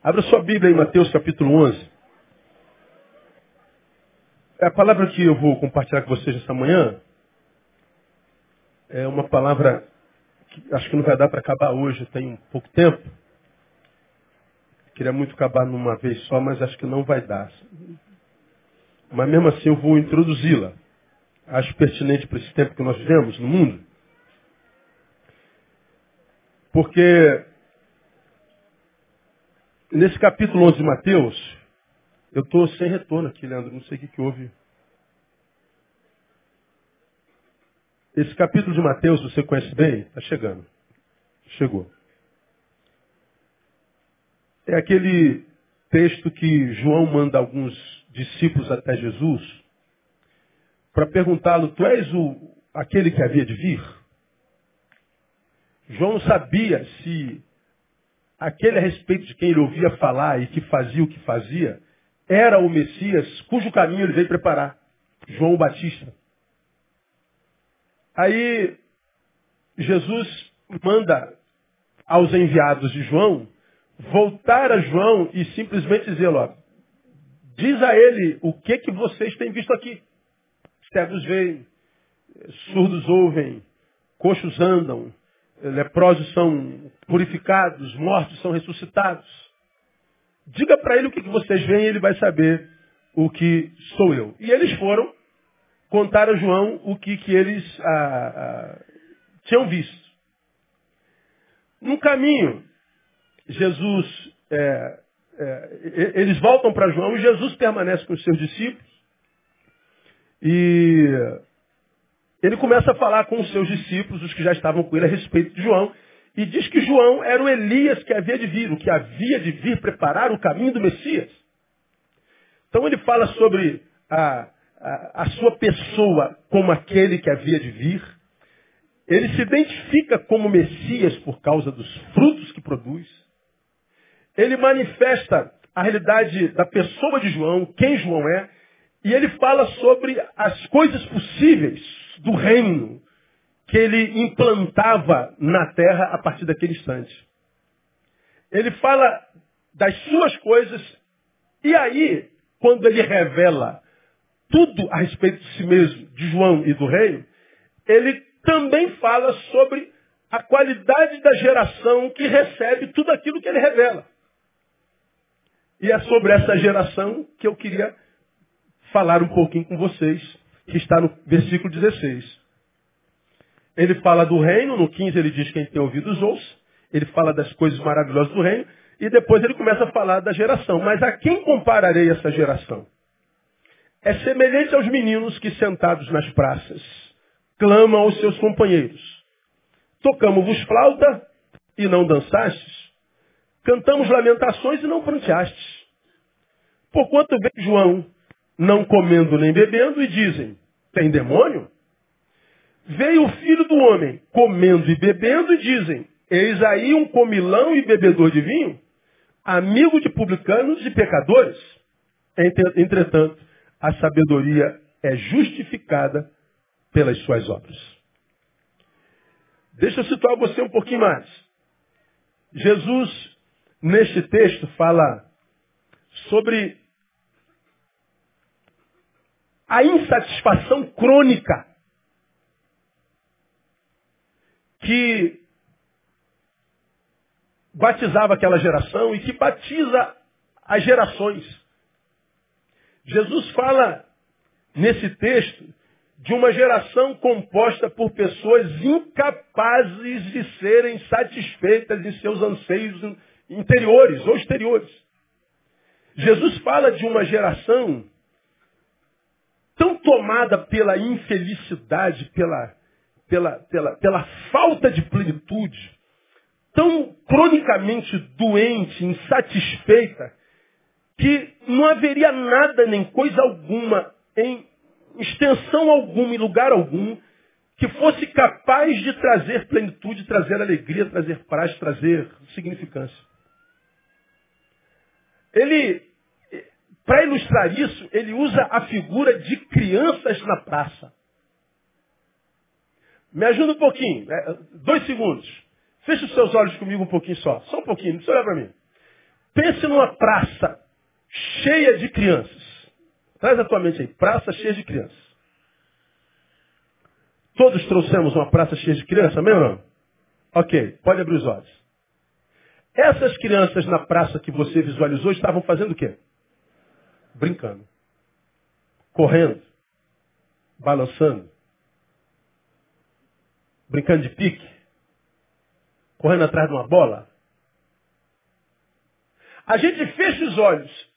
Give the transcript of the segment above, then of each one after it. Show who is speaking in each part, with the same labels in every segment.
Speaker 1: Abra sua Bíblia em Mateus capítulo 11. É a palavra que eu vou compartilhar com vocês essa manhã é uma palavra que acho que não vai dar para acabar hoje, tem pouco tempo. Queria muito acabar numa vez só, mas acho que não vai dar. Mas mesmo assim eu vou introduzi-la. Acho pertinente para esse tempo que nós vivemos no mundo. Porque nesse capítulo 11 de Mateus, eu estou sem retorno aqui, Leandro. Não sei o que, que houve. Esse capítulo de Mateus, você conhece bem? Está chegando. Chegou. É aquele texto que João manda alguns discípulos até Jesus para perguntá-lo, tu és o, aquele que havia de vir? João sabia se aquele a respeito de quem ele ouvia falar e que fazia o que fazia era o Messias cujo caminho ele veio preparar. João Batista. Aí Jesus manda aos enviados de João voltar a João e simplesmente dizer, ó, diz a ele o que que vocês têm visto aqui. Cegos veem, surdos ouvem, coxos andam, leprosos são purificados, mortos são ressuscitados. Diga para ele o que, que vocês veem e ele vai saber o que sou eu. E eles foram contar a João o que, que eles ah, ah, tinham visto. No caminho, Jesus, é, é, eles voltam para João e Jesus permanece com os seus discípulos. E ele começa a falar com os seus discípulos, os que já estavam com ele, a respeito de João. E diz que João era o Elias que havia de vir, o que havia de vir preparar o caminho do Messias. Então ele fala sobre a, a, a sua pessoa como aquele que havia de vir. Ele se identifica como Messias por causa dos frutos que produz. Ele manifesta a realidade da pessoa de João, quem João é, e ele fala sobre as coisas possíveis do reino que ele implantava na terra a partir daquele instante. Ele fala das suas coisas, e aí, quando ele revela tudo a respeito de si mesmo, de João e do reino, ele também fala sobre a qualidade da geração que recebe tudo aquilo que ele revela. E é sobre essa geração que eu queria falar um pouquinho com vocês, que está no versículo 16. Ele fala do reino, no 15 ele diz quem tem ouvidos ouça, ele fala das coisas maravilhosas do reino, e depois ele começa a falar da geração. Mas a quem compararei essa geração? é semelhante aos meninos que sentados nas praças clamam aos seus companheiros. Tocamos-vos flauta e não dançastes. Cantamos lamentações e não pranteastes. Porquanto vem João não comendo nem bebendo e dizem, tem demônio? Veio o filho do homem comendo e bebendo e dizem, eis aí um comilão e bebedor de vinho, amigo de publicanos e pecadores. Entretanto, a sabedoria é justificada pelas suas obras. Deixa eu situar você um pouquinho mais. Jesus, neste texto, fala sobre a insatisfação crônica que batizava aquela geração e que batiza as gerações. Jesus fala nesse texto de uma geração composta por pessoas incapazes de serem satisfeitas em seus anseios interiores ou exteriores. Jesus fala de uma geração tão tomada pela infelicidade, pela, pela, pela, pela falta de plenitude, tão cronicamente doente, insatisfeita, que não haveria nada nem coisa alguma, em extensão alguma, em lugar algum, que fosse capaz de trazer plenitude, trazer alegria, trazer paz, trazer significância. Ele, para ilustrar isso, ele usa a figura de crianças na praça. Me ajuda um pouquinho, né? dois segundos. Feche os seus olhos comigo um pouquinho só, só um pouquinho, não precisa olhar para mim. Pense numa praça cheia de crianças. Traz a tua mente aí. Praça cheia de crianças. Todos trouxemos uma praça cheia de crianças, amém ou não? Ok, pode abrir os olhos. Essas crianças na praça que você visualizou estavam fazendo o quê? Brincando. Correndo. Balançando. Brincando de pique. Correndo atrás de uma bola. A gente fecha os olhos.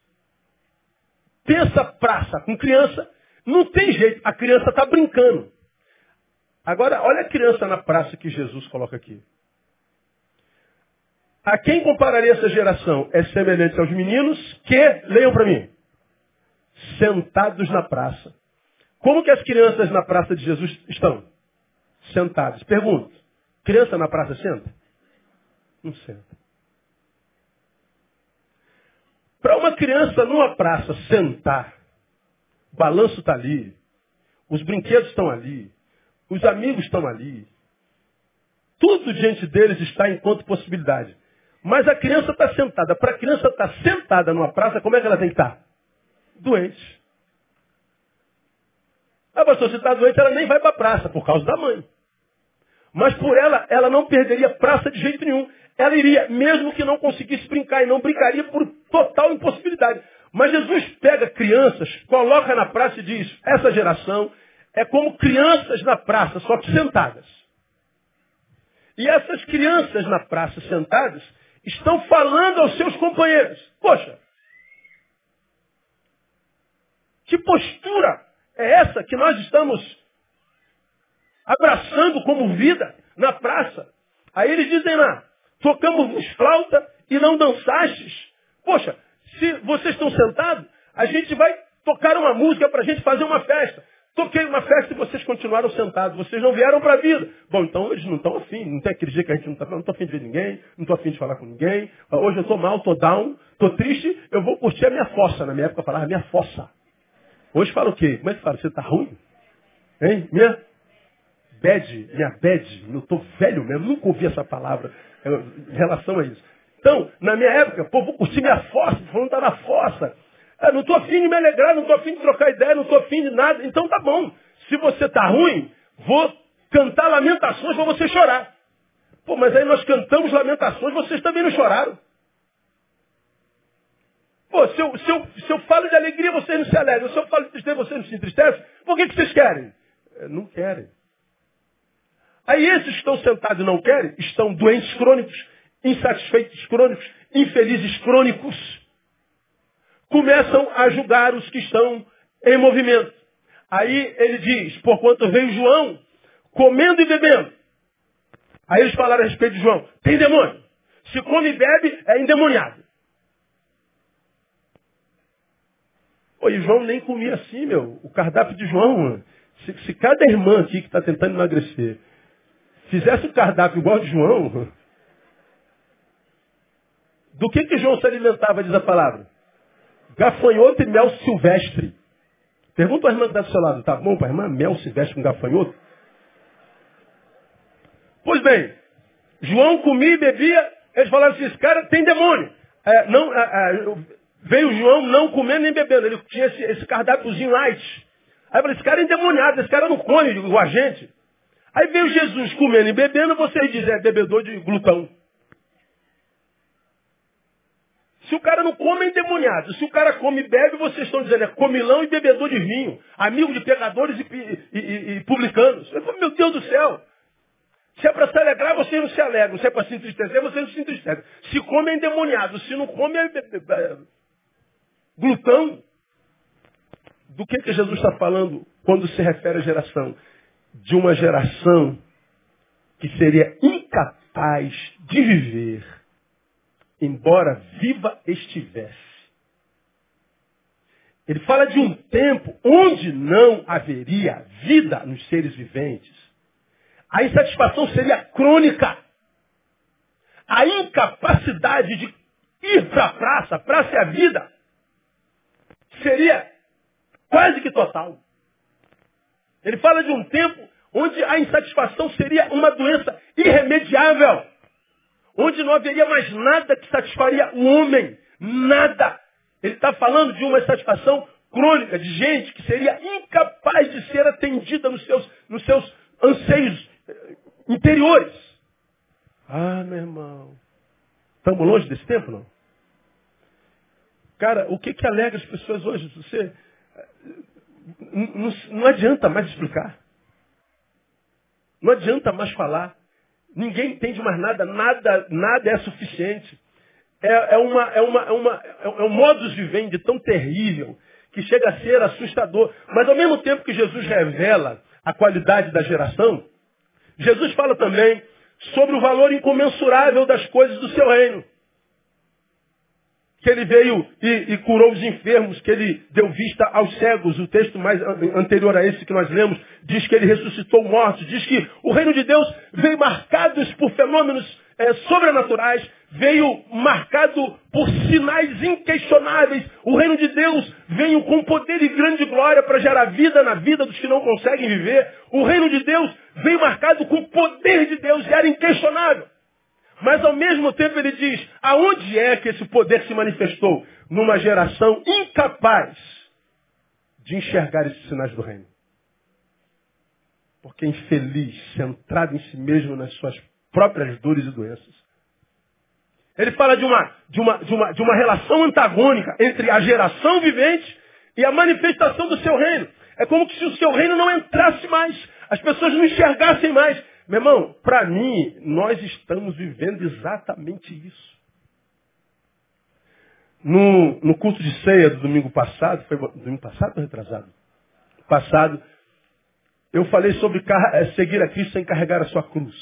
Speaker 1: Pensa praça com criança. Não tem jeito. A criança está brincando. Agora, olha a criança na praça que Jesus coloca aqui. A quem compararia essa geração? É semelhante aos meninos que, leiam para mim, sentados na praça. Como que as crianças na praça de Jesus estão? Sentadas. Pergunto, criança na praça senta? Não senta. Para uma criança numa praça sentar, o balanço está ali, os brinquedos estão ali, os amigos estão ali, tudo diante deles está enquanto possibilidade. Mas a criança está sentada. Para a criança estar tá sentada numa praça, como é que ela tem que estar? Tá? Doente. A pastor, se está doente, ela nem vai para a praça, por causa da mãe. Mas por ela, ela não perderia praça de jeito nenhum. Ela iria, mesmo que não conseguisse brincar, e não brincaria por total impossibilidade. Mas Jesus pega crianças, coloca na praça e diz, essa geração é como crianças na praça, só que sentadas. E essas crianças na praça sentadas estão falando aos seus companheiros. Poxa, que postura é essa que nós estamos abraçando como vida na praça? Aí eles dizem lá, tocamos flauta e não dançastes. Poxa, se vocês estão sentados, a gente vai tocar uma música para a gente fazer uma festa. Toquei uma festa e vocês continuaram sentados. Vocês não vieram para a vida. Bom, então eles não estão afim. Não tem aquele dia que a gente não está Não estou afim de ver ninguém. Não estou afim de falar com ninguém. Hoje eu estou mal, estou down, estou triste. Eu vou curtir a minha fossa. Na minha época eu falava minha fossa. Hoje fala o quê? Como é que fala? Você está ruim? Hein? Minha bad. Minha bad. Eu estou velho mesmo. Nunca ouvi essa palavra em relação a isso. Então, na minha época, pô, vou curtir minha fossa. Falando está na fossa. É, não estou afim de me alegrar, não estou afim de trocar ideia, não estou afim de nada. Então tá bom. Se você está ruim, vou cantar lamentações para você chorar. Pô, mas aí nós cantamos lamentações, vocês também não choraram. Pô, se eu, se eu, se eu falo de alegria, vocês não se alegram. Se eu falo de tristeza, vocês não se entristecem. Por que, que vocês querem? É, não querem. Aí esses que estão sentados e não querem, estão doentes crônicos, insatisfeitos crônicos, infelizes crônicos começam a julgar os que estão em movimento. Aí ele diz, porquanto veio João comendo e bebendo. Aí eles falaram a respeito de João, tem demônio. Se come e bebe, é endemoniado. Pô, e João nem comia assim, meu. O cardápio de João, se, se cada irmã aqui que está tentando emagrecer fizesse o cardápio igual de João, do que que João se alimentava, diz a palavra? Gafanhoto e mel silvestre. Pergunta à irmã que está do seu lado, tá bom para a irmã? Mel silvestre com gafanhoto? Pois bem, João comia e bebia, eles falaram assim, esse cara tem demônio. É, não, é, é, veio João não comendo nem bebendo, ele tinha esse, esse cardápiozinho light. Aí eu falei, esse cara é endemoniado, esse cara não come igual a gente. Aí veio Jesus comendo e bebendo, vocês dizem, é bebedor de glutão. Se o cara não come, é endemoniado. Se o cara come e bebe, vocês estão dizendo, é comilão e bebedor de vinho. Amigo de pecadores e, e, e, e publicanos. Eu falo, meu Deus do céu. Se é para se alegrar, vocês não se alegram. Se é para se entristecer, vocês não se entristecem. Se come, é endemoniado. Se não come, é, é glutão. Do que, que Jesus está falando quando se refere à geração? De uma geração que seria incapaz de viver embora viva estivesse. Ele fala de um tempo onde não haveria vida nos seres viventes. A insatisfação seria crônica. A incapacidade de ir para a praça, praça é a vida, seria quase que total. Ele fala de um tempo onde a insatisfação seria uma doença irremediável onde não haveria mais nada que satisfaria o homem Nada. Ele está falando de uma insatisfação crônica, de gente que seria incapaz de ser atendida nos seus, nos seus anseios eh, interiores. Ah, meu irmão. Estamos longe desse tempo, não? Cara, o que, que alegra as pessoas hoje? Você não, não adianta mais explicar. Não adianta mais falar. Ninguém entende mais nada, nada, nada é suficiente. É, é, uma, é, uma, é, uma, é um modus vivendi tão terrível que chega a ser assustador. Mas ao mesmo tempo que Jesus revela a qualidade da geração, Jesus fala também sobre o valor incomensurável das coisas do seu reino que ele veio e, e, curou os enfermos, que ele deu vista aos cegos. O texto mais anterior a esse que nós lemos diz que ele ressuscitou mortos, diz que o reino de Deus veio marcado por fenômenos é, sobrenaturais, veio marcado por sinais inquestionáveis. O reino de Deus veio com poder e grande glória para gerar vida na vida dos que não conseguem viver. O reino de Deus veio marcado com o poder de Deus era inquestionável. Mas ao mesmo tempo ele diz, aonde é que esse poder se manifestou? Numa geração incapaz de enxergar esses sinais do reino. Porque infeliz, centrado em si mesmo nas suas próprias dores e doenças. Ele fala de uma, de uma, de uma, de uma relação antagônica entre a geração vivente e a manifestação do seu reino. É como se o seu reino não entrasse mais, as pessoas não enxergassem mais. Meu irmão, para mim, nós estamos vivendo exatamente isso. No, no culto de ceia do domingo passado, foi domingo passado ou retrasado? Passado, eu falei sobre eh, seguir a Cristo sem carregar a sua cruz.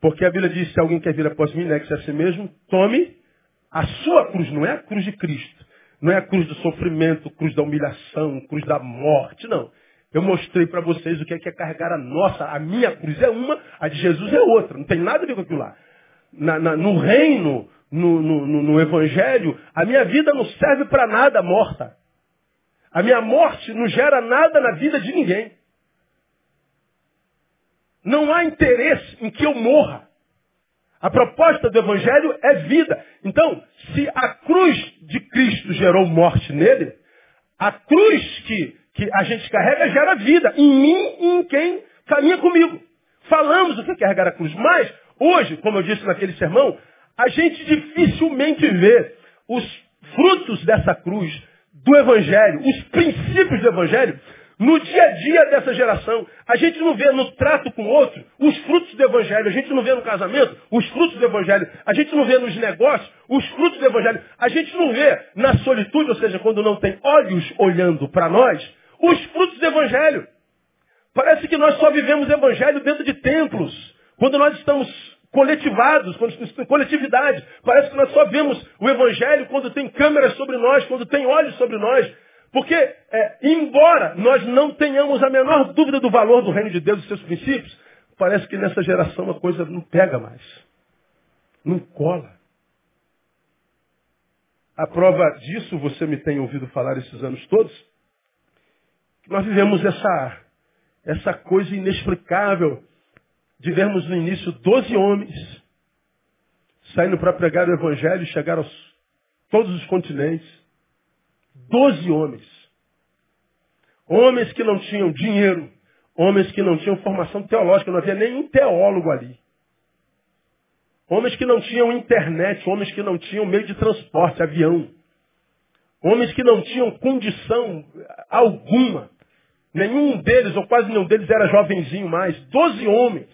Speaker 1: Porque a Bíblia diz, se alguém quer vir após mim, negue-se a si mesmo, tome a sua cruz, não é a cruz de Cristo. Não é a cruz do sofrimento, cruz da humilhação, cruz da morte, não. Eu mostrei para vocês o que é, que é carregar a nossa, a minha cruz é uma, a de Jesus é outra. Não tem nada a ver com aquilo lá. Na, na, no reino, no, no, no, evangelho, a minha vida não serve para nada morta. A minha morte não gera nada na vida de ninguém. Não há interesse em que eu morra. A proposta do Evangelho é vida. Então, se a cruz de Cristo gerou morte nele, a cruz que que a gente carrega gera vida em mim e em quem caminha comigo. Falamos o que é carregar a cruz, mas hoje, como eu disse naquele sermão, a gente dificilmente vê os frutos dessa cruz, do Evangelho, os princípios do Evangelho, no dia a dia dessa geração. A gente não vê no trato com o outro os frutos do Evangelho. A gente não vê no casamento os frutos do Evangelho. A gente não vê nos negócios os frutos do Evangelho. A gente não vê na solitude, ou seja, quando não tem olhos olhando para nós, os frutos do Evangelho. Parece que nós só vivemos Evangelho dentro de templos. Quando nós estamos coletivados, quando estamos em coletividade. Parece que nós só vemos o Evangelho quando tem câmeras sobre nós, quando tem olhos sobre nós. Porque, é, embora nós não tenhamos a menor dúvida do valor do reino de Deus e seus princípios, parece que nessa geração a coisa não pega mais. Não cola. A prova disso, você me tem ouvido falar esses anos todos, nós vivemos essa, essa coisa inexplicável de vermos no início doze homens saindo para pregar o Evangelho e chegar aos todos os continentes. Doze homens. Homens que não tinham dinheiro, homens que não tinham formação teológica, não havia nenhum teólogo ali. Homens que não tinham internet, homens que não tinham meio de transporte, avião. Homens que não tinham condição alguma Nenhum deles, ou quase nenhum deles, era jovenzinho mais. Doze homens,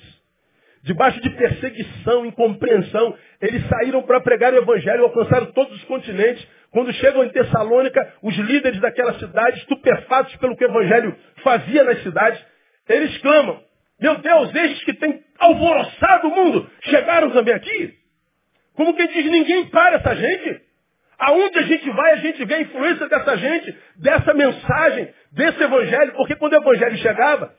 Speaker 1: debaixo de perseguição, incompreensão, eles saíram para pregar o evangelho, alcançaram todos os continentes. Quando chegam em Tessalônica, os líderes daquela cidade, estupefatos pelo que o evangelho fazia nas cidades, eles clamam, meu Deus, estes que têm alvoroçado o mundo, chegaram também aqui? Como quem diz, ninguém para essa gente. Aonde a gente vai, a gente vê a influência dessa gente, dessa mensagem, desse evangelho, porque quando o evangelho chegava,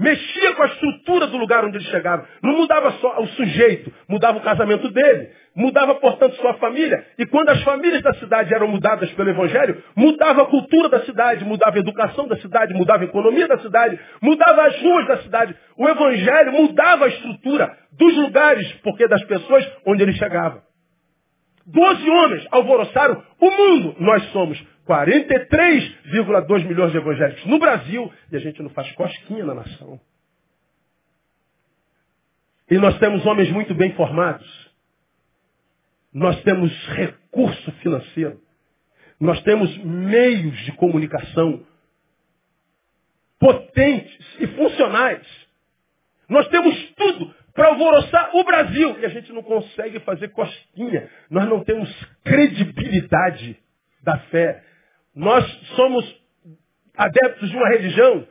Speaker 1: mexia com a estrutura do lugar onde ele chegava. Não mudava só o sujeito, mudava o casamento dele, mudava, portanto, sua família. E quando as famílias da cidade eram mudadas pelo evangelho, mudava a cultura da cidade, mudava a educação da cidade, mudava a economia da cidade, mudava as ruas da cidade. O evangelho mudava a estrutura dos lugares, porque das pessoas onde ele chegava. 12 homens alvoroçaram o mundo. Nós somos 43,2 milhões de evangélicos no Brasil e a gente não faz cosquinha na nação. E nós temos homens muito bem formados. Nós temos recurso financeiro. Nós temos meios de comunicação potentes e funcionais. Nós temos tudo para alvoroçar o Brasil. E a gente não consegue fazer cosquinha. Nós não temos credibilidade da fé. Nós somos adeptos de uma religião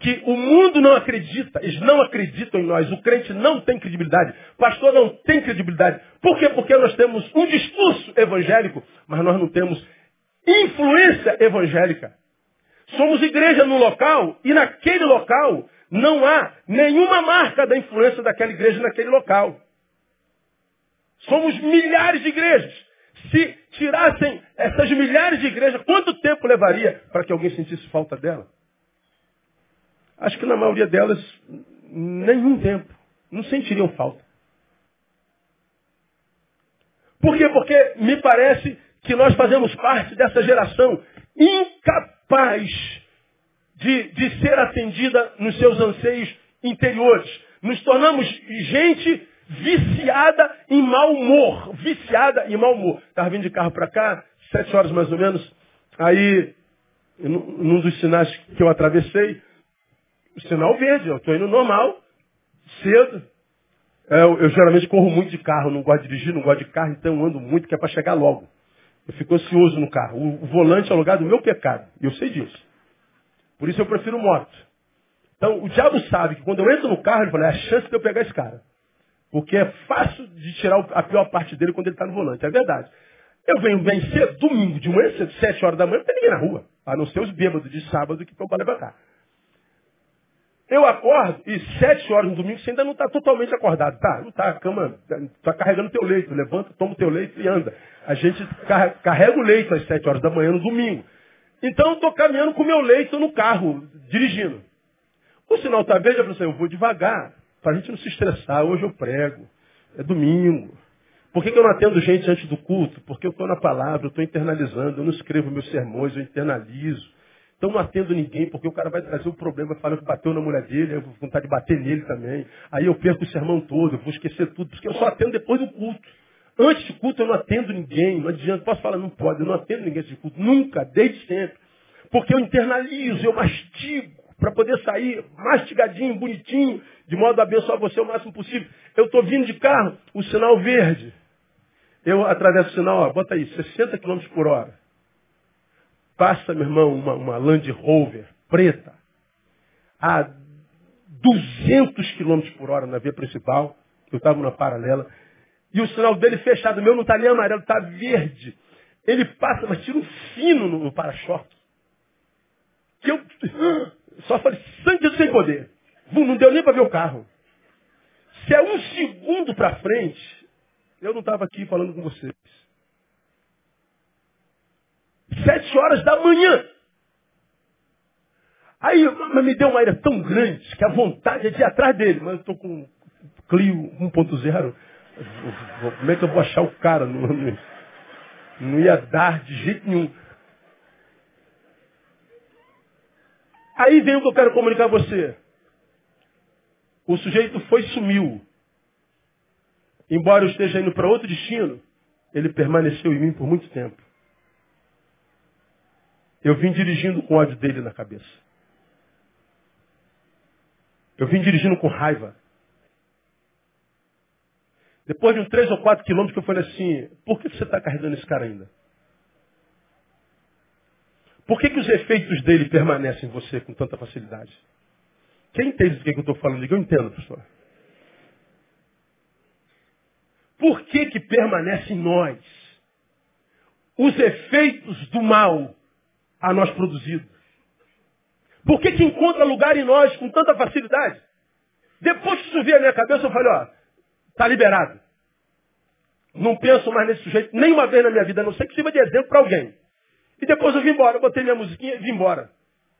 Speaker 1: que o mundo não acredita. Eles não acreditam em nós. O crente não tem credibilidade. O pastor não tem credibilidade. Por quê? Porque nós temos um discurso evangélico, mas nós não temos influência evangélica. Somos igreja no local e naquele local não há nenhuma marca da influência daquela igreja naquele local. Somos milhares de igrejas. Se tirassem essas milhares de igrejas, quanto tempo levaria para que alguém sentisse falta dela? Acho que na maioria delas, nenhum tempo. Não sentiriam falta. Por quê? Porque me parece que nós fazemos parte dessa geração incapaz de, de ser atendida nos seus anseios interiores. Nos tornamos gente viciada em mau humor. Viciada em mau humor. Estava vindo de carro para cá, sete horas mais ou menos. Aí, num dos sinais que eu atravessei, o sinal verde, eu estou indo normal, cedo. É, eu, eu, geralmente corro muito de carro, não gosto de dirigir, não gosto de carro, então ando muito, que é para chegar logo. Eu fico ansioso no carro. O, o volante é o lugar do meu pecado. Eu sei disso. Por isso eu prefiro moto. Então, o diabo sabe que quando eu entro no carro, ele fala, é a chance de eu pegar esse cara. Porque é fácil de tirar a pior parte dele quando ele está no volante. É verdade. Eu venho cedo, domingo, de manhã cedo, sete horas da manhã, não tem ninguém na rua. A não ser os bêbados de sábado que estão para levantar. Eu acordo e sete horas no domingo você ainda não está totalmente acordado. Tá, não está, a cama, está carregando teu leito. Levanta, toma o teu leito e anda. A gente carrega o leito às sete horas da manhã no domingo. Então eu estou caminhando com o meu leito no carro, dirigindo. O sinal está verde, eu falo assim, eu vou devagar, para a gente não se estressar. Hoje eu prego, é domingo. Por que, que eu não atendo gente antes do culto? Porque eu estou na palavra, eu estou internalizando, eu não escrevo meus sermões, eu internalizo. Então não atendo ninguém, porque o cara vai trazer o problema falando que bateu na mulher dele, eu vou vontade de bater nele também. Aí eu perco o sermão todo, eu vou esquecer tudo, porque eu só atendo depois do culto. Antes do culto eu não atendo ninguém, não adianta, posso falar, não pode, eu não atendo ninguém do culto, nunca, desde sempre. Porque eu internalizo, eu mastigo, para poder sair mastigadinho, bonitinho, de modo a abençoar você o máximo possível. Eu estou vindo de carro, o sinal verde. Eu atravesso o sinal, ó, bota aí, 60 km por hora. Passa, meu irmão, uma, uma Land Rover preta a 200 km por hora na via principal. Eu estava na paralela. E o sinal dele fechado, o meu não está nem amarelo, está verde. Ele passa, mas tira um fino no, no para-choque. Que eu só falei, sangue sem poder. Não deu nem para ver o carro. Se é um segundo para frente, eu não estava aqui falando com vocês. Sete horas da manhã. Aí mas me deu uma ira tão grande que a vontade é de ir atrás dele. Mas eu estou com Clio 1.0. Como é que eu vou achar o cara? Não, não, não ia dar de jeito nenhum. Aí vem o que eu quero comunicar a você. O sujeito foi e sumiu. Embora eu esteja indo para outro destino, ele permaneceu em mim por muito tempo. Eu vim dirigindo com ódio dele na cabeça. Eu vim dirigindo com raiva. Depois de uns três ou quatro quilômetros eu falei assim, por que você está carregando esse cara ainda? Por que, que os efeitos dele permanecem em você com tanta facilidade? Quem entende do que, que eu estou falando? Eu entendo, pastor. Por que, que permanece em nós os efeitos do mal a nós produzido? Por que, que encontra lugar em nós com tanta facilidade? Depois que isso veio à minha cabeça, eu falei, ó, tá liberado. Não penso mais nesse sujeito nenhuma vez na minha vida, a não sei que sirva de exemplo para alguém. E depois eu vim embora, eu botei minha musiquinha e vim embora.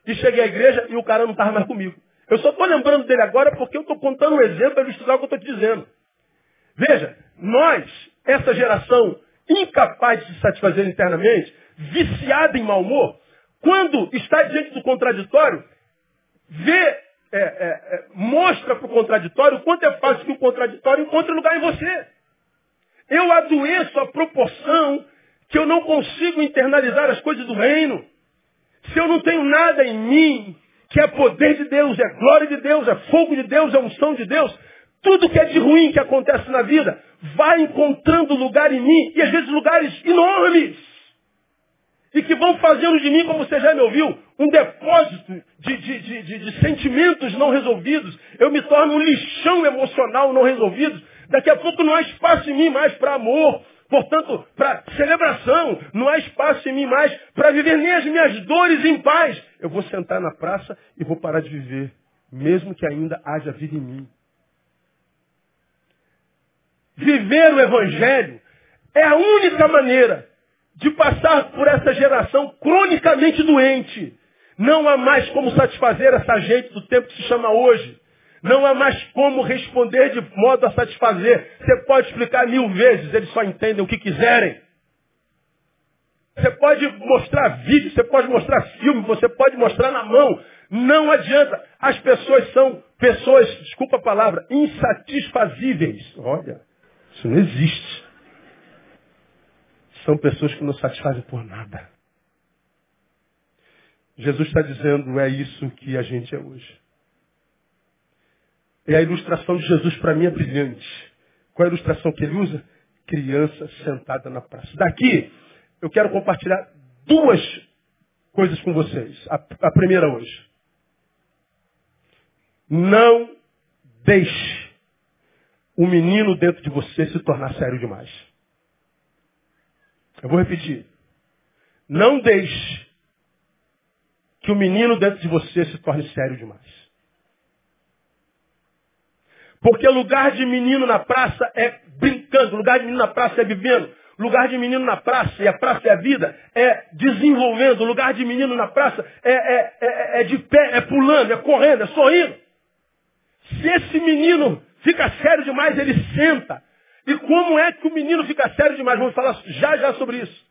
Speaker 1: E cheguei à igreja e o cara não estava mais comigo. Eu só estou lembrando dele agora porque eu estou contando um exemplo para ele estudar o que eu estou te dizendo. Veja, nós, essa geração incapaz de se satisfazer internamente, viciada em mau humor, quando está diante do contraditório, vê, é, é, é, mostra para o contraditório o quanto é fácil que o contraditório encontre lugar em você. Eu adoeço a proporção que eu não consigo internalizar as coisas do reino. Se eu não tenho nada em mim, que é poder de Deus, é glória de Deus, é fogo de Deus, é unção de Deus, tudo que é de ruim que acontece na vida vai encontrando lugar em mim, e às vezes lugares enormes, e que vão fazendo de mim, como você já me ouviu, um depósito de, de, de, de sentimentos não resolvidos. Eu me torno um lixão emocional não resolvido. Daqui a pouco não há espaço em mim mais para amor, Portanto, para celebração, não há espaço em mim mais para viver nem as minhas dores em paz. Eu vou sentar na praça e vou parar de viver, mesmo que ainda haja vida em mim. Viver o Evangelho é a única maneira de passar por essa geração cronicamente doente. Não há mais como satisfazer essa gente do tempo que se chama hoje. Não há mais como responder de modo a satisfazer. Você pode explicar mil vezes, eles só entendem o que quiserem. Você pode mostrar vídeo, você pode mostrar filme, você pode mostrar na mão. Não adianta. As pessoas são pessoas, desculpa a palavra, insatisfazíveis. Olha, isso não existe. São pessoas que não satisfazem por nada. Jesus está dizendo, é isso que a gente é hoje. E a ilustração de Jesus para mim é brilhante. Qual é a ilustração que ele usa? Criança sentada na praça. Daqui, eu quero compartilhar duas coisas com vocês. A, a primeira hoje. Não deixe o menino dentro de você se tornar sério demais. Eu vou repetir. Não deixe que o menino dentro de você se torne sério demais. Porque lugar de menino na praça é brincando, lugar de menino na praça é vivendo, lugar de menino na praça, e a praça é a vida, é desenvolvendo, lugar de menino na praça é, é, é, é de pé, é pulando, é correndo, é sorrindo. Se esse menino fica sério demais, ele senta. E como é que o menino fica sério demais? Vamos falar já já sobre isso.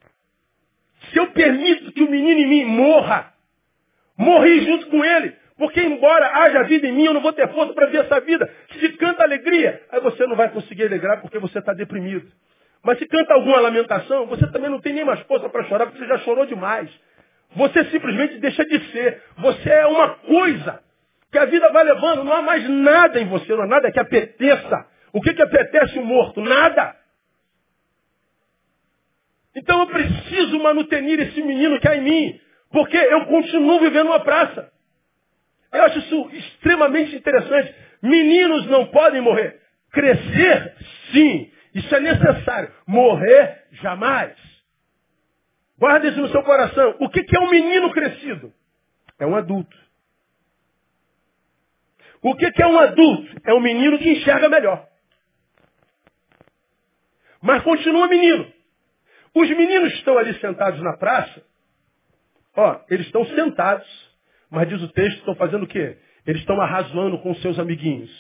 Speaker 1: Se eu permito que o menino em mim morra, morri junto com ele, porque embora haja vida em mim, eu não vou ter força para ver essa vida. Se canta alegria, aí você não vai conseguir alegrar porque você está deprimido. Mas se canta alguma lamentação, você também não tem nem mais força para chorar porque você já chorou demais. Você simplesmente deixa de ser. Você é uma coisa que a vida vai levando. Não há mais nada em você, não há nada que apeteça. O que, que apetece o morto? Nada. Então eu preciso manutenir esse menino que há em mim. Porque eu continuo vivendo uma praça. Eu acho isso extremamente interessante. Meninos não podem morrer. Crescer, sim. Isso é necessário. Morrer, jamais. Guarde isso no seu coração. O que é um menino crescido? É um adulto. O que é um adulto? É um menino que enxerga melhor. Mas continua menino. Os meninos estão ali sentados na praça. Ó, eles estão sentados mas diz o texto, estão fazendo o quê? Eles estão arrasando com seus amiguinhos.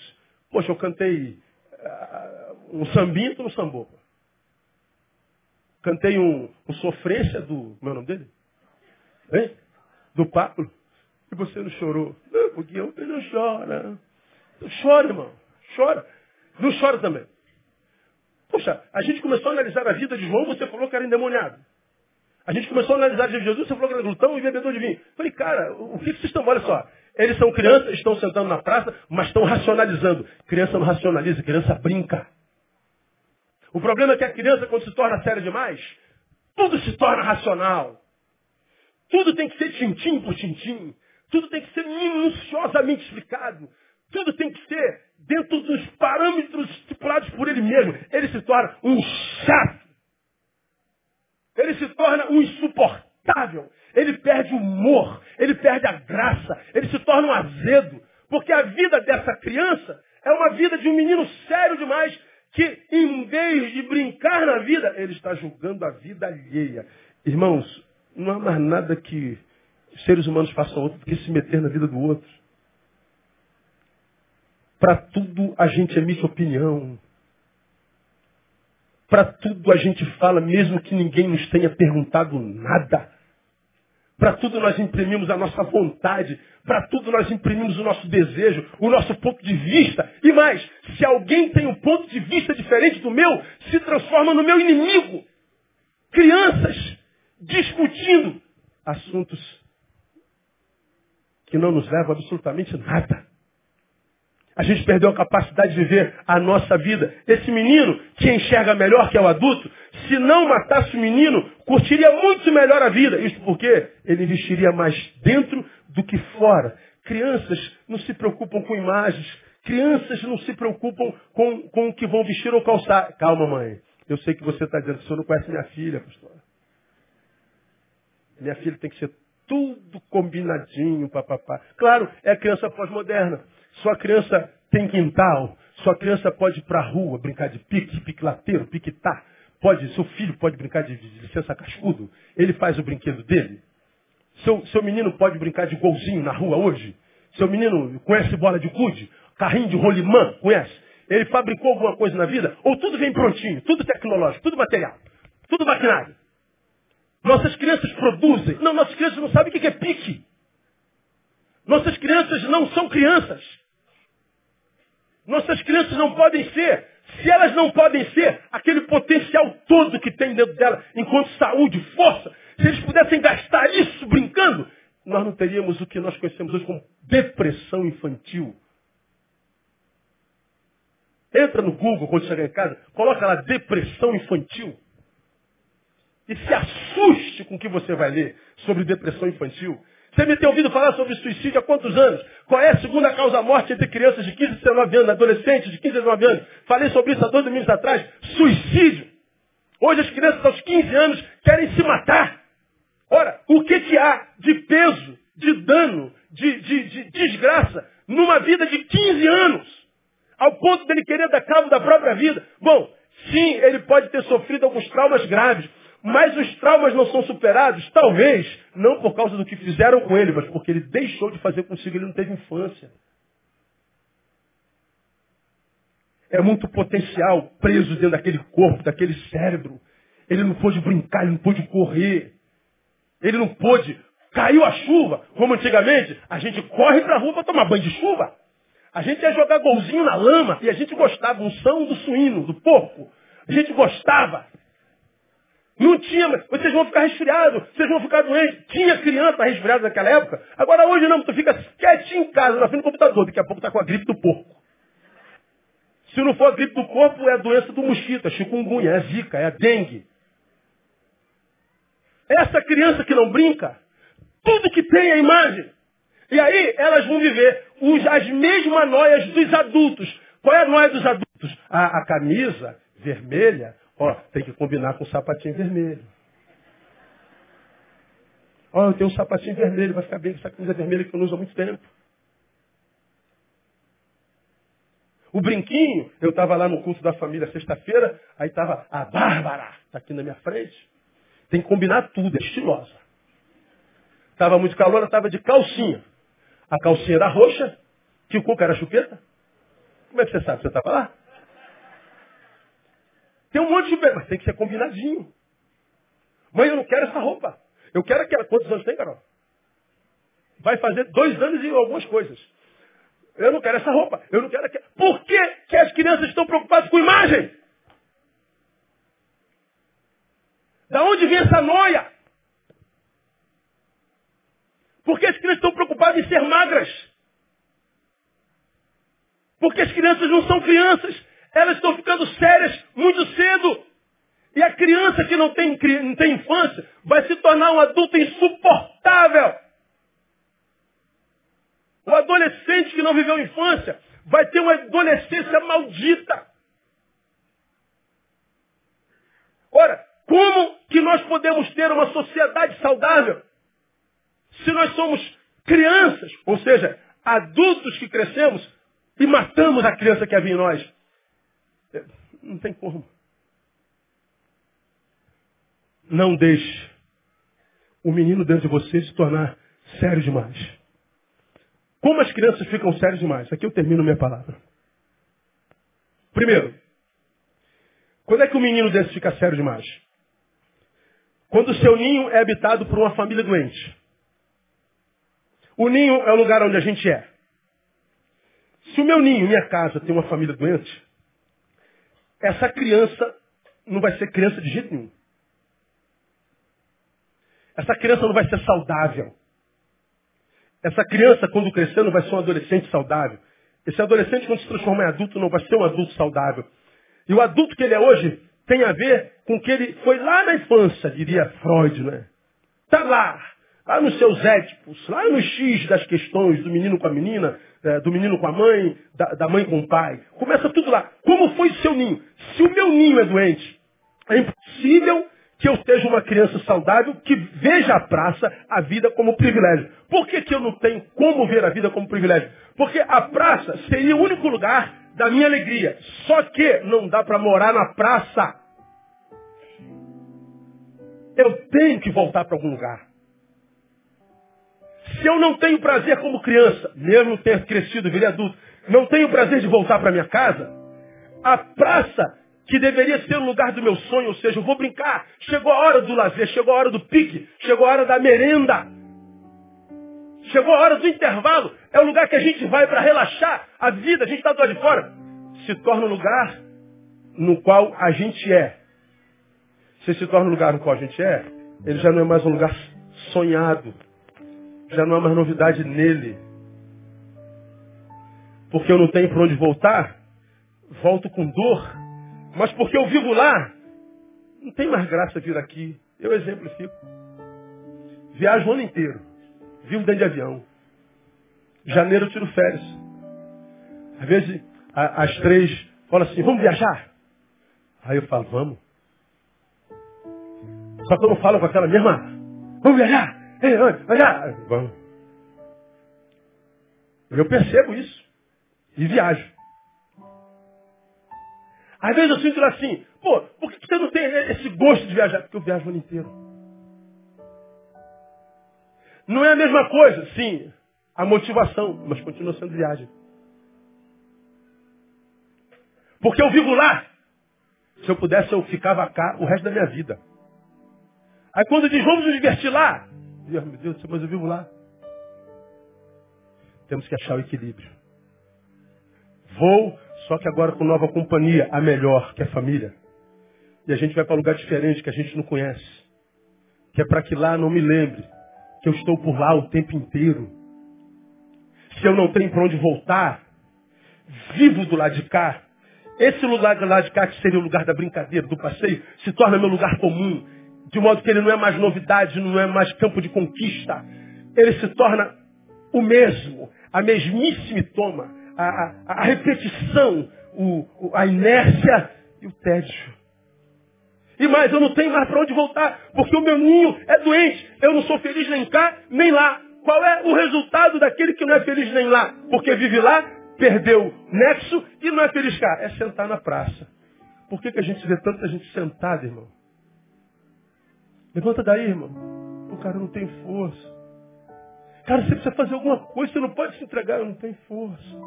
Speaker 1: Poxa, eu cantei uh, um sambinho, tu não. Cantei um, um sofrência do. Meu é nome dele? Hein? Do Pablo. E você não chorou. Não, porque eu não chora. Chora, irmão. Chora. Não chora também. Poxa, a gente começou a analisar a vida de João, você falou que era endemoniado. A gente começou a analisar Jesus, você falou que era glutão e bebedor de vinho. Falei, cara, o que vocês estão, olha só, eles são crianças, estão sentando na praça, mas estão racionalizando. Criança não racionaliza, criança brinca. O problema é que a criança, quando se torna séria demais, tudo se torna racional. Tudo tem que ser tintim por tintim. Tudo tem que ser minuciosamente explicado. Tudo tem que ser dentro dos parâmetros estipulados por ele mesmo. Ele se torna um chato. Ele se torna um insuportável. Ele perde o humor, ele perde a graça, ele se torna um azedo. Porque a vida dessa criança é uma vida de um menino sério demais que, em vez de brincar na vida, ele está julgando a vida alheia. Irmãos, não há mais nada que seres humanos façam outro do que se meter na vida do outro. Para tudo a gente emite opinião. Para tudo a gente fala, mesmo que ninguém nos tenha perguntado nada. Para tudo nós imprimimos a nossa vontade. Para tudo nós imprimimos o nosso desejo, o nosso ponto de vista. E mais, se alguém tem um ponto de vista diferente do meu, se transforma no meu inimigo. Crianças discutindo assuntos que não nos levam absolutamente nada. A gente perdeu a capacidade de viver a nossa vida. Esse menino, que enxerga melhor que é o adulto, se não matasse o menino, curtiria muito melhor a vida. Isso porque ele investiria mais dentro do que fora. Crianças não se preocupam com imagens. Crianças não se preocupam com, com o que vão vestir ou calçar. Calma, mãe. Eu sei que você está dizendo o senhor não conhece minha filha, pastor. Minha filha tem que ser tudo combinadinho, papapá. Claro, é a criança pós-moderna. Sua criança tem quintal, sua criança pode ir para a rua brincar de pique, pique-lateiro, pique-tá. Pode, seu filho pode brincar de, de licença cascudo. Ele faz o brinquedo dele. Seu, seu menino pode brincar de golzinho na rua hoje. Seu menino conhece bola de gude, carrinho de rolimã, conhece? Ele fabricou alguma coisa na vida? Ou tudo vem prontinho, tudo tecnológico, tudo material, tudo maquinário. Nossas crianças produzem. Não, nossas crianças não sabem o que é pique. Nossas crianças não são crianças. Nossas crianças não podem ser. Se elas não podem ser, aquele potencial todo que tem dentro dela, enquanto saúde, força, se eles pudessem gastar isso brincando, nós não teríamos o que nós conhecemos hoje como depressão infantil. Entra no Google quando chegar em casa, coloca lá depressão infantil. E se assuste com o que você vai ler sobre depressão infantil. Você me tem ouvido falar sobre suicídio há quantos anos? Qual é a segunda causa-morte entre crianças de 15 e 19 anos, adolescentes de 15 a 19 anos? Falei sobre isso há dois domingos atrás. Suicídio. Hoje as crianças aos 15 anos querem se matar. Ora, o que, que há de peso, de dano, de, de, de desgraça numa vida de 15 anos? Ao ponto dele querer dar cabo da própria vida. Bom, sim, ele pode ter sofrido alguns traumas graves, mas os traumas não são superados, talvez, não por causa do que fizeram com ele, mas porque ele deixou de fazer consigo, ele não teve infância. É muito potencial preso dentro daquele corpo, daquele cérebro. Ele não pôde brincar, ele não pôde correr. Ele não pôde. Caiu a chuva, como antigamente, a gente corre para a rua para tomar banho de chuva. A gente ia jogar golzinho na lama e a gente gostava, um são do suíno, do porco. A gente gostava. Não tinha, mas vocês vão ficar resfriados, vocês vão ficar doentes. Tinha criança resfriada naquela época. Agora hoje não, tu fica quietinho em casa, na frente do computador, daqui a pouco está com a gripe do porco. Se não for a gripe do corpo, é a doença do mosquito, é chikungunya, é zika, é dengue. Essa criança que não brinca, tudo que tem é imagem. E aí elas vão viver os, as mesmas noias dos adultos. Qual é a noia dos adultos? A, a camisa vermelha Ó, tem que combinar com o sapatinho vermelho. Ó, eu tenho um sapatinho vermelho, vai ficar bem com essa camisa vermelha que eu não uso há muito tempo. O brinquinho, eu estava lá no culto da família sexta-feira, aí estava a Bárbara, está aqui na minha frente. Tem que combinar tudo, é estilosa. Estava muito calor, ela estava de calcinha. A calcinha era roxa, que o coco era chupeta. Como é que você sabe? Você estava lá? Tem um monte de bebê, mas tem que ser combinadinho. Mãe, eu não quero essa roupa. Eu quero aquela. Quantos anos tem, Carol? Vai fazer dois anos e algumas coisas. Eu não quero essa roupa. Eu não quero aquela. Por que, que as crianças estão preocupadas com imagem? Da onde vem essa noia? Porque as crianças estão preocupadas em ser magras. Porque as crianças não são crianças. Elas estão ficando sérias muito cedo. E a criança que não tem, não tem infância vai se tornar um adulto insuportável. O adolescente que não viveu infância vai ter uma adolescência maldita. Ora, como que nós podemos ter uma sociedade saudável se nós somos crianças, ou seja, adultos que crescemos e matamos a criança que havia em nós? Não tem como. Não deixe o menino dentro de você se tornar sério demais. Como as crianças ficam sérias demais? Aqui eu termino minha palavra. Primeiro, Quando é que o menino desse fica sério demais? Quando o seu ninho é habitado por uma família doente. O ninho é o lugar onde a gente é. Se o meu ninho, minha casa, tem uma família doente, essa criança não vai ser criança de jeito nenhum. Essa criança não vai ser saudável. Essa criança, quando crescer, não vai ser um adolescente saudável. Esse adolescente, quando se transformar em adulto, não vai ser um adulto saudável. E o adulto que ele é hoje tem a ver com que ele foi lá na infância, diria Freud, né? Está lá, lá nos seus étipos, lá no X das questões do menino com a menina, é, do menino com a mãe, da, da, mãe com o pai. Começa tudo lá. Como foi o seu ninho? Se o meu ninho é doente, é impossível que eu seja uma criança saudável que veja a praça, a vida como privilégio. Por que, que eu não tenho como ver a vida como privilégio? Porque a praça seria o único lugar da minha alegria. Só que não dá para morar na praça. Eu tenho que voltar para algum lugar. Se eu não tenho prazer como criança, mesmo ter crescido, virei adulto, não tenho prazer de voltar para minha casa, a praça que deveria ser o lugar do meu sonho, ou seja, eu vou brincar. Chegou a hora do lazer, chegou a hora do pique, chegou a hora da merenda. Chegou a hora do intervalo. É o lugar que a gente vai para relaxar. A vida, a gente está do lado de fora. Se torna um lugar no qual a gente é. Se se torna um lugar no qual a gente é, ele já não é mais um lugar sonhado. Já não há mais novidade nele. Porque eu não tenho para onde voltar, volto com dor mas porque eu vivo lá, não tem mais graça vir aqui. Eu exemplifico. Viajo o ano inteiro. Vivo dentro de avião. Janeiro eu tiro férias. Às vezes, às três, fala assim, vamos viajar? Aí eu falo, vamos. Só que eu não falo com aquela mesma, vamos viajar? Ei, vamos viajar? Vamos. Eu percebo isso. E viajo. Às vezes eu sinto assim, pô, por que você não tem esse gosto de viajar? Porque eu viajo o ano inteiro. Não é a mesma coisa, sim, a motivação, mas continua sendo viagem. Porque eu vivo lá. Se eu pudesse, eu ficava cá o resto da minha vida. Aí quando diz, vamos nos divertir lá. Deus, meu Deus, mas eu vivo lá. Temos que achar o equilíbrio. Vou só que agora com nova companhia, a melhor, que é a família. E a gente vai para um lugar diferente que a gente não conhece. Que é para que lá não me lembre que eu estou por lá o tempo inteiro. Se eu não tenho para onde voltar, vivo do lado de cá. Esse lugar do lado de cá, que seria o lugar da brincadeira, do passeio, se torna meu lugar comum. De modo que ele não é mais novidade, não é mais campo de conquista. Ele se torna o mesmo, a mesmíssima toma a, a, a repetição, o, a inércia e o tédio. E mais, eu não tenho mais para onde voltar, porque o meu ninho é doente. Eu não sou feliz nem cá, nem lá. Qual é o resultado daquele que não é feliz nem lá? Porque vive lá, perdeu nexo e não é feliz cá. É sentar na praça. Por que, que a gente vê tanta gente sentada, irmão? Levanta daí, irmão. O cara não tem força. Cara, você precisa fazer alguma coisa, você não pode se entregar, eu não tenho força.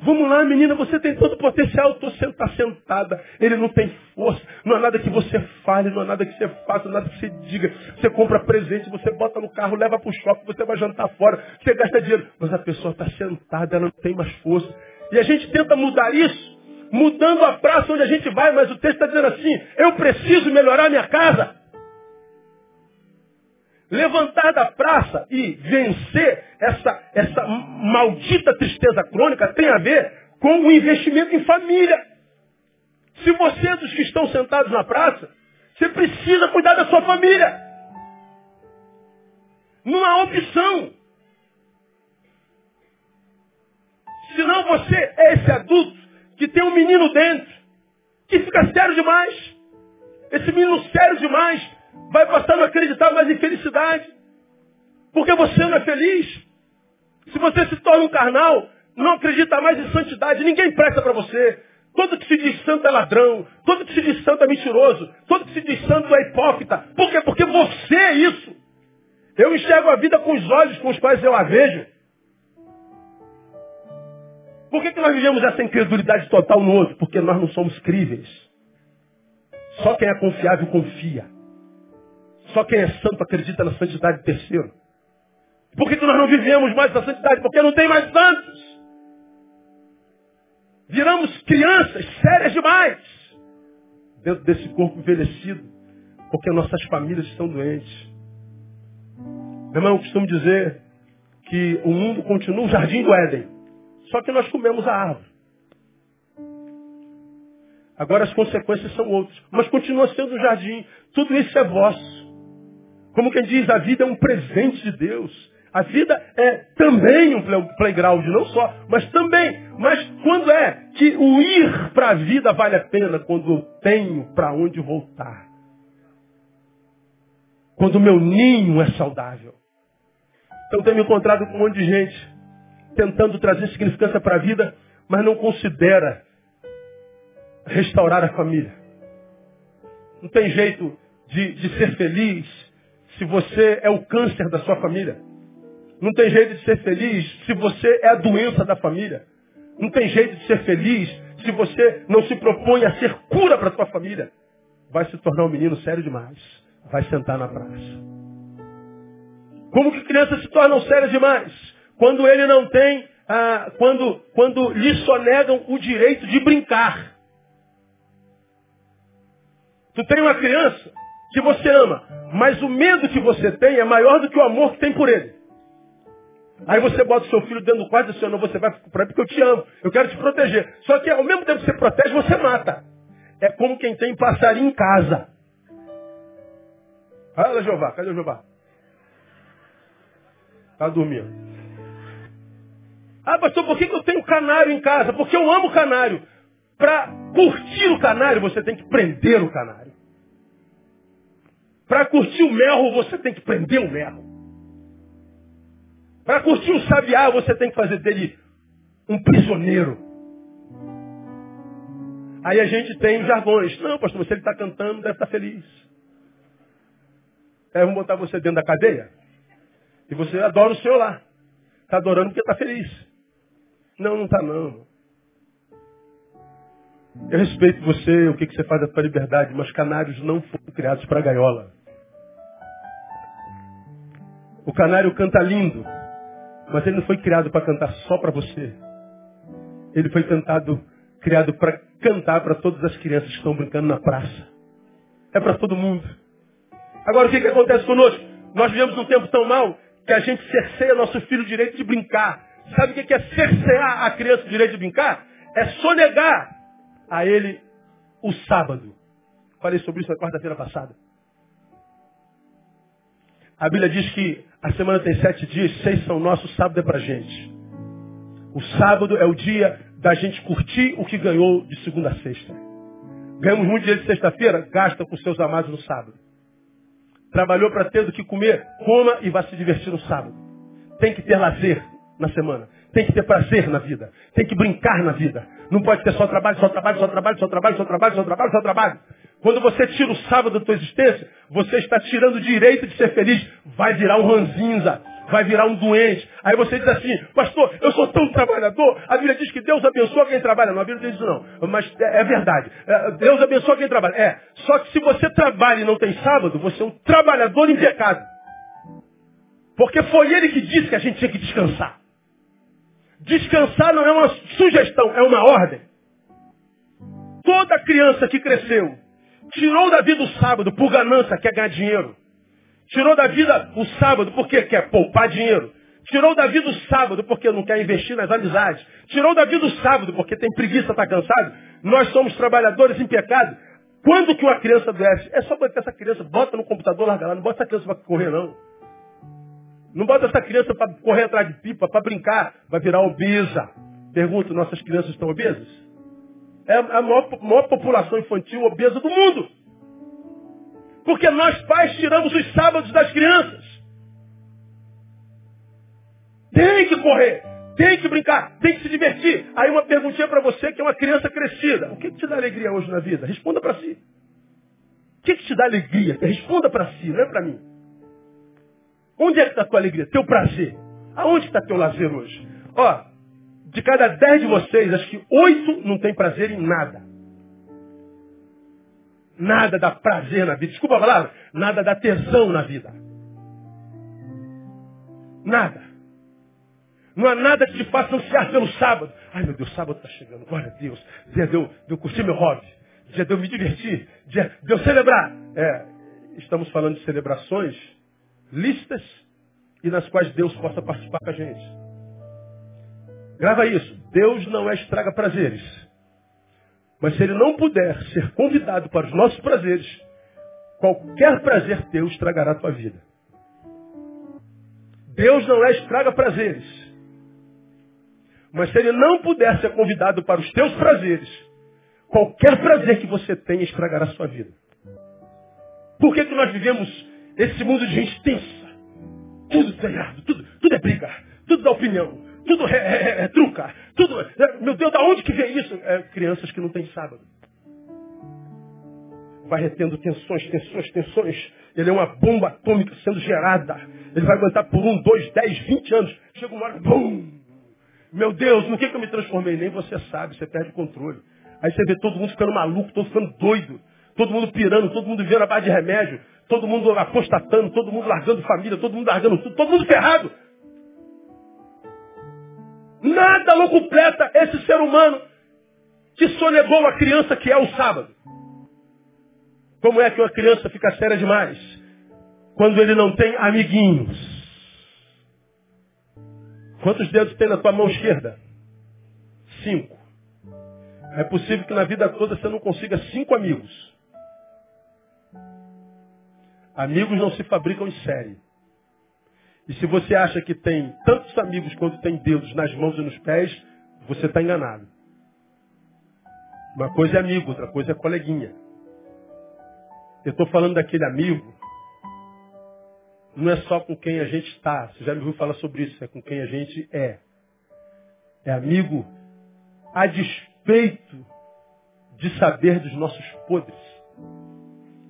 Speaker 1: Vamos lá, menina, você tem todo o potencial, estou tá sentada. Ele não tem força, não há nada que você fale, não há nada que você faça, nada que você diga. Você compra presente, você bota no carro, leva para o shopping, você vai jantar fora, você gasta dinheiro. Mas a pessoa está sentada, ela não tem mais força. E a gente tenta mudar isso, mudando a praça onde a gente vai, mas o texto está dizendo assim, eu preciso melhorar minha casa. Levantar da praça e vencer essa, essa maldita tristeza crônica tem a ver com o investimento em família. Se você é dos que estão sentados na praça, você precisa cuidar da sua família. Não há opção. Senão você é esse adulto que tem um menino dentro, que fica sério demais. Esse menino sério demais vai passando a acreditar mais em felicidade. Porque você não é feliz. Se você se torna um carnal, não acredita mais em santidade, ninguém presta para você. Todo que se diz santo é ladrão, todo que se diz santo é mentiroso, todo que se diz santo é hipócrita. Por quê? Porque você é isso. Eu enxergo a vida com os olhos com os quais eu a vejo. Por que, que nós vivemos essa incredulidade total no outro? Porque nós não somos críveis. Só quem é confiável confia. Só quem é santo acredita na santidade terceiro. Por que, que nós não vivemos mais essa santidade? Porque não tem mais santos. Viramos crianças sérias demais. Dentro desse corpo envelhecido. Porque nossas famílias estão doentes. Meu irmão, eu costumo dizer que o mundo continua o jardim do Éden. Só que nós comemos a árvore. Agora as consequências são outras. Mas continua sendo o jardim. Tudo isso é vosso. Como quem diz, a vida é um presente de Deus. A vida é também um playground, não só, mas também. Mas quando é que o ir para a vida vale a pena? Quando eu tenho para onde voltar. Quando o meu ninho é saudável. Então tenho me encontrado com um monte de gente tentando trazer significância para a vida, mas não considera restaurar a família. Não tem jeito de, de ser feliz se você é o câncer da sua família. Não tem jeito de ser feliz se você é a doença da família. Não tem jeito de ser feliz se você não se propõe a ser cura para a sua família. Vai se tornar um menino sério demais. Vai sentar na praça. Como que crianças se tornam sérias demais? Quando ele não tem, ah, quando, quando lhe sonegam o direito de brincar. Tu tem uma criança que você ama, mas o medo que você tem é maior do que o amor que tem por ele. Aí você bota o seu filho dentro do quarto e diz assim, não, você vai por aí porque eu te amo, eu quero te proteger. Só que ao mesmo tempo que você protege, você mata. É como quem tem passarinho em casa. Fala, Jeová, cadê o Jeová? Está dormindo. Ah, pastor, por que eu tenho canário em casa? Porque eu amo canário. Para curtir o canário, você tem que prender o canário. Para curtir o melro, você tem que prender o melro. Para curtir o sabiá, você tem que fazer dele um prisioneiro. Aí a gente tem jargões. Não, pastor, você está cantando, deve estar tá feliz. Aí vamos botar você dentro da cadeia? E você adora o Senhor lá. Está adorando porque está feliz. Não, não está não. Eu respeito você, o que, que você faz da sua liberdade, mas canários não foram criados para gaiola. O canário canta lindo, mas ele não foi criado para cantar só para você. Ele foi cantado, criado para cantar para todas as crianças que estão brincando na praça. É para todo mundo. Agora o que, que acontece conosco? Nós vivemos um tempo tão mal que a gente cerceia nosso filho o direito de brincar. Sabe o que é cercear a criança o direito de brincar? É sonegar a ele o sábado. Falei sobre isso na quarta-feira passada. A Bíblia diz que a semana tem sete dias, seis são nossos, sábado é pra gente. O sábado é o dia da gente curtir o que ganhou de segunda a sexta. Ganhamos muito dia de sexta-feira, gasta com seus amados no sábado. Trabalhou para ter do que comer, coma e vá se divertir no sábado. Tem que ter lazer na semana. Tem que ter prazer na vida. Tem que brincar na vida. Não pode ter só trabalho, só trabalho, só trabalho, só trabalho, só trabalho, só trabalho, só trabalho. Quando você tira o sábado da tua existência, você está tirando o direito de ser feliz. Vai virar um ranzinza vai virar um doente. Aí você diz assim, pastor, eu sou tão trabalhador. A Bíblia diz que Deus abençoa quem trabalha. Não, a Bíblia diz isso não. Mas é, é verdade. É, Deus abençoa quem trabalha. É. Só que se você trabalha e não tem sábado, você é um trabalhador em pecado. Porque foi ele que disse que a gente tinha que descansar. Descansar não é uma sugestão, é uma ordem. Toda criança que cresceu, tirou da vida o sábado por ganância, quer ganhar dinheiro. Tirou da vida o sábado porque quer poupar dinheiro. Tirou da vida o sábado porque não quer investir nas amizades. Tirou da vida o sábado porque tem preguiça, está cansado. Nós somos trabalhadores em pecado. Quando que uma criança desce? É só botar essa criança, bota no computador, larga lá. Não bota essa criança para correr, não. Não bota essa criança para correr atrás de pipa, para brincar. Vai virar obesa. Pergunto, nossas crianças estão obesas? É a maior, maior população infantil obesa do mundo. Porque nós pais tiramos os sábados das crianças. Tem que correr, tem que brincar, tem que se divertir. Aí uma perguntinha para você que é uma criança crescida. O que, que te dá alegria hoje na vida? Responda para si. O que, que te dá alegria? Responda para si, não é para mim. Onde é que está a tua alegria? Teu prazer. Aonde está teu lazer hoje? Ó, de cada dez de vocês, acho que oito não tem prazer em nada. Nada dá prazer na vida. Desculpa a palavra. Nada dá tesão na vida. Nada. Não há nada que te faça ansiar pelo sábado. Ai meu Deus, sábado está chegando. Glória a Deus. Dia de eu, curtir meu hobby. Dia de eu me divertir. Dia de eu celebrar. É, estamos falando de celebrações listas e nas quais Deus possa participar com a gente. Grava isso. Deus não é estraga prazeres. Mas se ele não puder ser convidado para os nossos prazeres, qualquer prazer teu estragará a tua vida. Deus não é estraga prazeres. Mas se ele não puder ser convidado para os teus prazeres, qualquer prazer que você tenha estragará a sua vida. Por que, que nós vivemos esse mundo de gente tensa? Tudo está errado, tudo, tudo é briga, tudo dá opinião, tudo é, é, é truca, tudo. É, meu Deus, da onde que vem isso? É, crianças que não têm sábado. Vai retendo tensões, tensões, tensões. Ele é uma bomba atômica sendo gerada. Ele vai aguentar por um, dois, dez, vinte anos. Chega uma hora, bum! Meu Deus, no que, que eu me transformei? Nem você sabe, você perde o controle. Aí você vê todo mundo ficando maluco, todo ficando doido. Todo mundo pirando, todo mundo vendo a base de remédio. Todo mundo apostatando, todo mundo largando família, todo mundo largando tudo, todo mundo ferrado. Nada não completa esse ser humano que sonegou a criança que é o sábado. Como é que uma criança fica séria demais? Quando ele não tem amiguinhos. Quantos dedos tem na tua mão esquerda? Cinco. É possível que na vida toda você não consiga cinco amigos. Amigos não se fabricam em série. E se você acha que tem tantos amigos quanto tem dedos nas mãos e nos pés, você está enganado. Uma coisa é amigo, outra coisa é coleguinha. Eu estou falando daquele amigo, não é só com quem a gente está. Você já me ouviu falar sobre isso, é com quem a gente é. É amigo a despeito de saber dos nossos podres,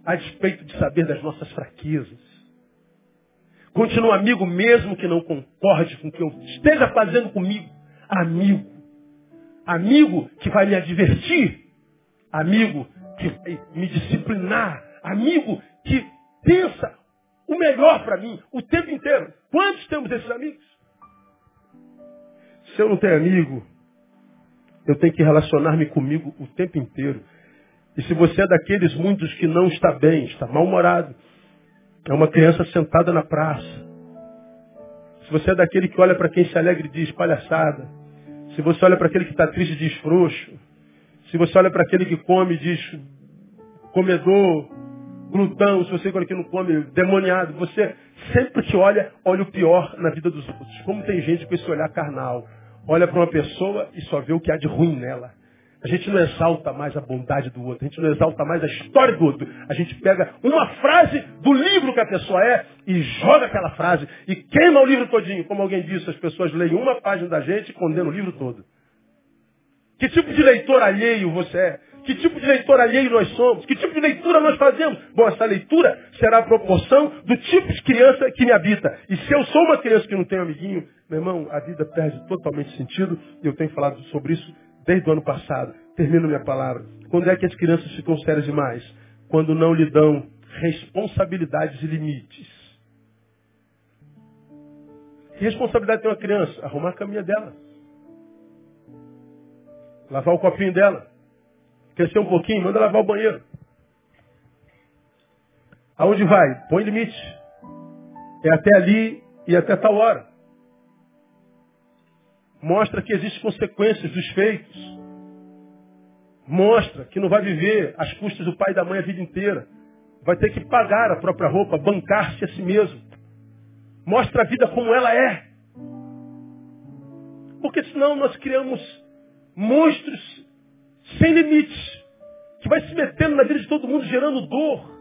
Speaker 1: a despeito de saber das nossas fraquezas Continua amigo mesmo que não concorde com o que eu esteja fazendo comigo. Amigo. Amigo que vai me advertir. Amigo que vai me disciplinar. Amigo que pensa o melhor para mim o tempo inteiro. Quantos temos desses amigos? Se eu não tenho amigo, eu tenho que relacionar-me comigo o tempo inteiro. E se você é daqueles muitos que não está bem, está mal-humorado, é uma criança sentada na praça. Se você é daquele que olha para quem se alegra e diz palhaçada. Se você olha para aquele que está triste e diz frouxo. Se você olha para aquele que come e diz comedor, glutão. Se você olha que não come, demoniado. Você sempre que olha, olha o pior na vida dos outros. Como tem gente com esse olhar carnal. Olha para uma pessoa e só vê o que há de ruim nela. A gente não exalta mais a bondade do outro, a gente não exalta mais a história do outro. A gente pega uma frase do livro que a pessoa é e joga aquela frase e queima o livro todinho. Como alguém disse, as pessoas leem uma página da gente e condenam o livro todo. Que tipo de leitor alheio você é? Que tipo de leitor alheio nós somos? Que tipo de leitura nós fazemos? Bom, essa leitura será a proporção do tipo de criança que me habita. E se eu sou uma criança que não tem amiguinho, meu irmão, a vida perde totalmente sentido. E eu tenho falado sobre isso desde o ano passado. Termino minha palavra. Quando é que as crianças ficam sérias demais? Quando não lhe dão responsabilidades e limites. Que responsabilidade tem uma criança? Arrumar a caminha dela. Lavar o copinho dela. Crescer um pouquinho, manda lavar o banheiro. Aonde vai? Põe limite. É até ali e até tal hora mostra que existem consequências dos feitos. Mostra que não vai viver às custas do pai e da mãe a vida inteira. Vai ter que pagar a própria roupa, bancar-se a si mesmo. Mostra a vida como ela é. Porque senão nós criamos monstros sem limites, que vai se metendo na vida de todo mundo, gerando dor.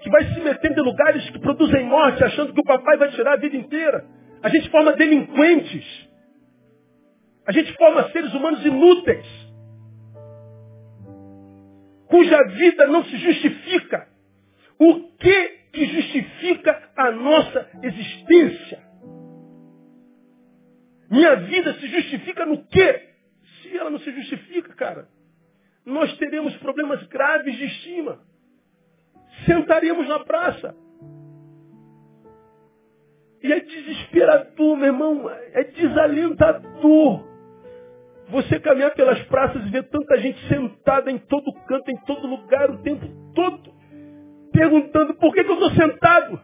Speaker 1: Que vai se metendo em lugares que produzem morte, achando que o papai vai tirar a vida inteira. A gente forma delinquentes. A gente forma seres humanos inúteis. Cuja vida não se justifica. O que que justifica a nossa existência? Minha vida se justifica no quê? Se ela não se justifica, cara, nós teremos problemas graves de estima. Sentaríamos na praça. E é desesperador, meu irmão, é desalentador. Você caminhar pelas praças e ver tanta gente sentada em todo canto, em todo lugar, o tempo todo, perguntando por que, que eu estou sentado?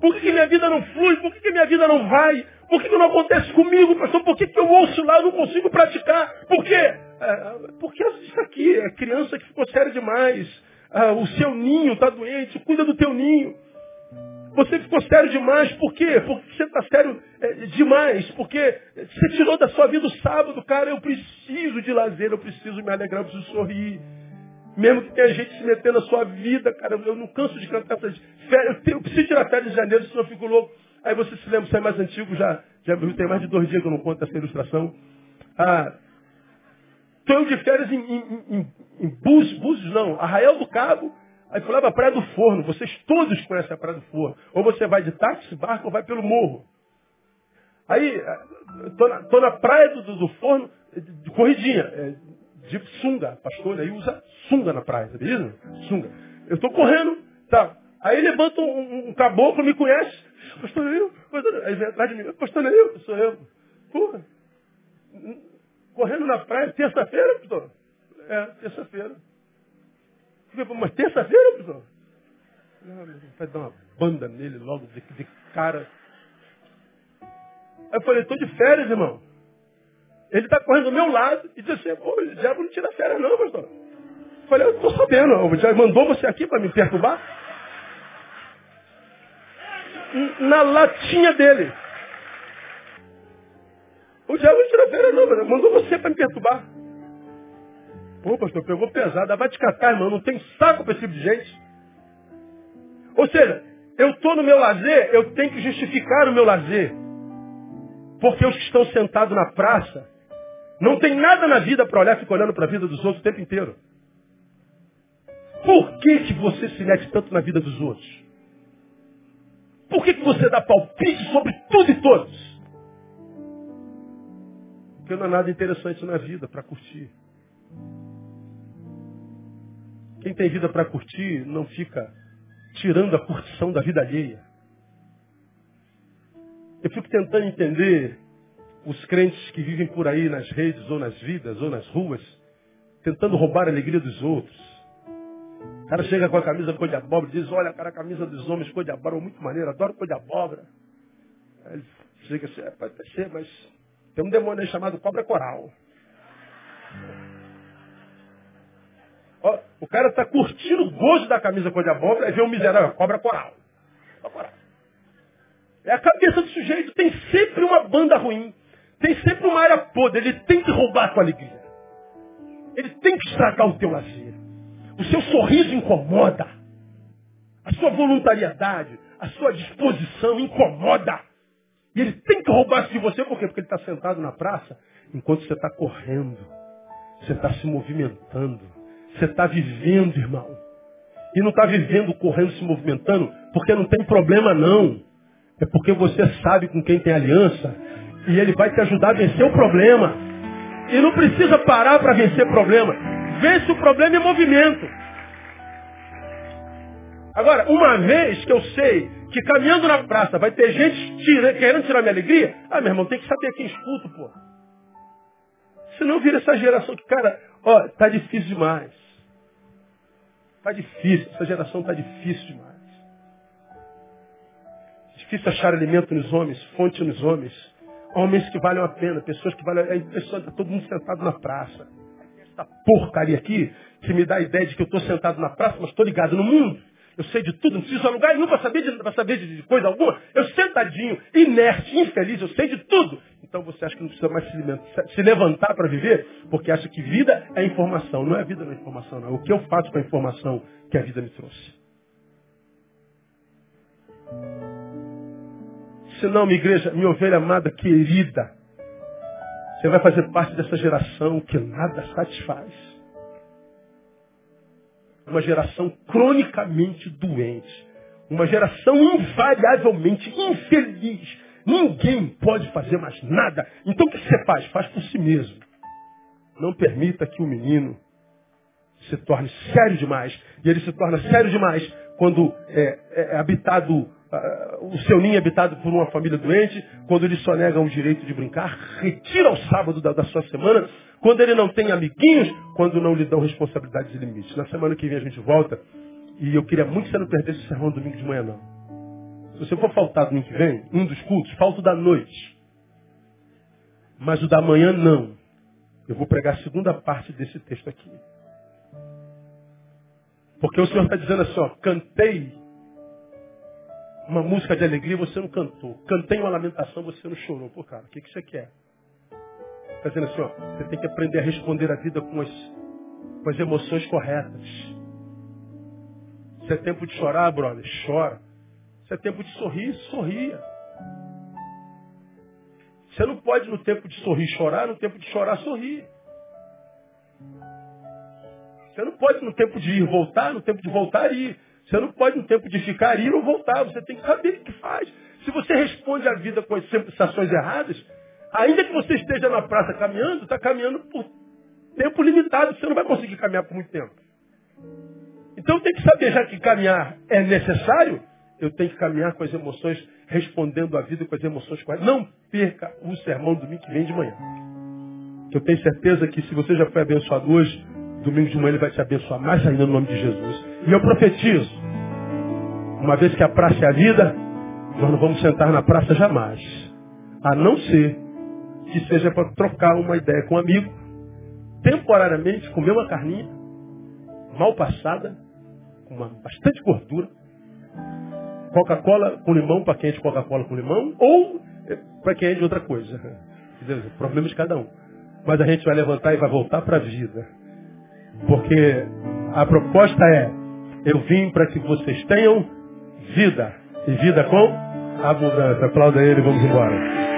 Speaker 1: Por que, que, minha vida não flui? Por que, que minha vida não vai? Por que, não acontece comigo, pastor? Por que, eu ouço lá e não consigo praticar? Por quê? É, porque isso aqui, a criança que ficou séria demais, ah, o seu ninho está doente, cuida do teu ninho. Você ficou sério demais, por quê? Porque você está sério é, demais, porque você tirou da sua vida o sábado, cara, eu preciso de lazer, eu preciso me alegrar, eu preciso sorrir. Mesmo que tenha gente se metendo na sua vida, cara, eu não canso de cantar essas férias, eu, preciso tirar férias de janeiro, senão eu fico louco. Aí você se lembra, você é mais antigo, já, já tem mais de dois dias que eu não conto essa ilustração. Ah, estou de férias em, em, em, em Búzios, Búzios não, Arraial do Cabo, Aí falava Praia do Forno. Vocês todos conhecem a Praia do Forno. Ou você vai de táxi, barco, ou vai pelo morro. Aí, estou na, tô na praia do, do, forno, de corridinha, é, de sunga. Pastor aí usa sunga na praia, tá beleza? Sunga. Eu estou correndo, tá. Aí levanta um, um, caboclo, me conhece. Pastor eu, pastor, aí vem atrás de mim, pastor eu, sou eu. Porra. Correndo na praia, terça-feira, pastor? É, terça-feira. Mas terça-feira, pessoal? Vai dar uma banda nele logo de, de cara. Aí eu falei, estou de férias, irmão. Ele está correndo do meu lado e disse assim, pô, o diabo não tira férias não, pastor. Eu falei, eu estou sabendo, o diabo mandou você aqui para me perturbar? Na latinha dele. O diabo não tira férias não, mandou você para me perturbar. Pô, pastor, pegou pesado. Vai te catar, irmão. Não tem saco para esse tipo de gente. Ou seja, eu estou no meu lazer, eu tenho que justificar o meu lazer. Porque os que estão sentados na praça não tem nada na vida para olhar, ficar olhando para a vida dos outros o tempo inteiro. Por que, que você se mete tanto na vida dos outros? Por que, que você dá palpite sobre tudo e todos? Porque não há nada interessante na vida para curtir. Quem tem vida para curtir não fica tirando a curtição da vida alheia. Eu fico tentando entender os crentes que vivem por aí nas redes, ou nas vidas, ou nas ruas, tentando roubar a alegria dos outros. O cara chega com a camisa cor de abóbora e diz, olha, cara, a camisa dos homens cor de abóbora é muito maneira, adoro cor de abóbora. Aí ele chega assim, é, pode ser, mas tem um demônio aí chamado cobra coral. O cara está curtindo o gosto da camisa cor de abóbora, aí vê um miserável, cobra coral. coral. É a cabeça do sujeito, tem sempre uma banda ruim. Tem sempre uma área podre, ele tem que roubar a tua alegria. Ele tem que estragar o teu lazer. O seu sorriso incomoda. A sua voluntariedade, a sua disposição incomoda. E ele tem que roubar isso de você, por quê? Porque ele está sentado na praça enquanto você está correndo. Você está se movimentando. Você está vivendo, irmão. E não está vivendo, correndo, se movimentando, porque não tem problema não. É porque você sabe com quem tem aliança e ele vai te ajudar a vencer o problema. E não precisa parar para vencer problema. Vence o problema em movimento. Agora, uma vez que eu sei que caminhando na praça vai ter gente tira, querendo tirar minha alegria, ah, meu irmão, tem que saber quem escuta, pô. Senão vira essa geração que, cara, ó, tá difícil demais. Está difícil, essa geração está difícil demais. Difícil achar alimento nos homens, fonte nos homens. Homens que valem a pena, pessoas que valem. É impressionante, está todo mundo sentado na praça. Essa porcaria aqui, que me dá a ideia de que eu estou sentado na praça, mas estou ligado no mundo. Eu sei de tudo, não preciso alugar nenhum para saber, de, saber de, coisa alguma. Eu sentadinho, inerte, infeliz, eu sei de tudo. Então você acha que não precisa mais se, se levantar para viver? Porque acha que vida é informação. Não é vida, não é informação, não. É o que eu faço com a informação que a vida me trouxe. Se não, minha igreja, minha ovelha amada, querida, você vai fazer parte dessa geração que nada satisfaz uma geração cronicamente doente. Uma geração invariavelmente infeliz. Ninguém pode fazer mais nada. Então o que você faz? Faz por si mesmo. Não permita que o menino se torne sério demais. E ele se torna sério demais quando é, é habitado, uh, o seu ninho é habitado por uma família doente, quando ele só nega o direito de brincar, retira o sábado da, da sua semana, quando ele não tem amiguinhos, quando não lhe dão responsabilidades e limites. Na semana que vem a gente volta, e eu queria muito que você não perdesse o sermão domingo de manhã, não. Se você for faltar domingo que vem, um dos cultos, falta o da noite. Mas o da manhã não. Eu vou pregar a segunda parte desse texto aqui. Porque o Senhor está dizendo assim, ó, cantei uma música de alegria, você não cantou. Cantei uma lamentação, você não chorou. Pô, cara, o que, que você quer? Está dizendo assim, ó, você tem que aprender a responder a vida com as, com as emoções corretas. Se é tempo de chorar, brother, chora. Se é tempo de sorrir, sorria. Você não pode, no tempo de sorrir, chorar, no tempo de chorar, sorrir. Você não pode, no tempo de ir, voltar, no tempo de voltar, ir. Você não pode, no tempo de ficar, ir ou voltar. Você tem que saber o que faz. Se você responde à vida com as sensações erradas, ainda que você esteja na praça caminhando, está caminhando por tempo limitado. Você não vai conseguir caminhar por muito tempo. Então tem que saber, já que caminhar é necessário, eu tenho que caminhar com as emoções, respondendo à vida com as emoções. Não perca o sermão domingo que vem de manhã. Eu tenho certeza que se você já foi abençoado hoje, domingo de manhã ele vai te abençoar mais ainda no nome de Jesus. E eu profetizo, uma vez que a praça é a vida, nós não vamos sentar na praça jamais. A não ser que seja para trocar uma ideia com um amigo, temporariamente comer uma carninha, mal passada, com uma, bastante gordura, Coca-Cola com limão para quem é de Coca-Cola com limão, ou eh, para quem é de outra coisa. Problema de cada um. Mas a gente vai levantar e vai voltar para a vida. Porque a proposta é, eu vim para que vocês tenham vida. E vida com abundância. Aplauda ele vamos embora.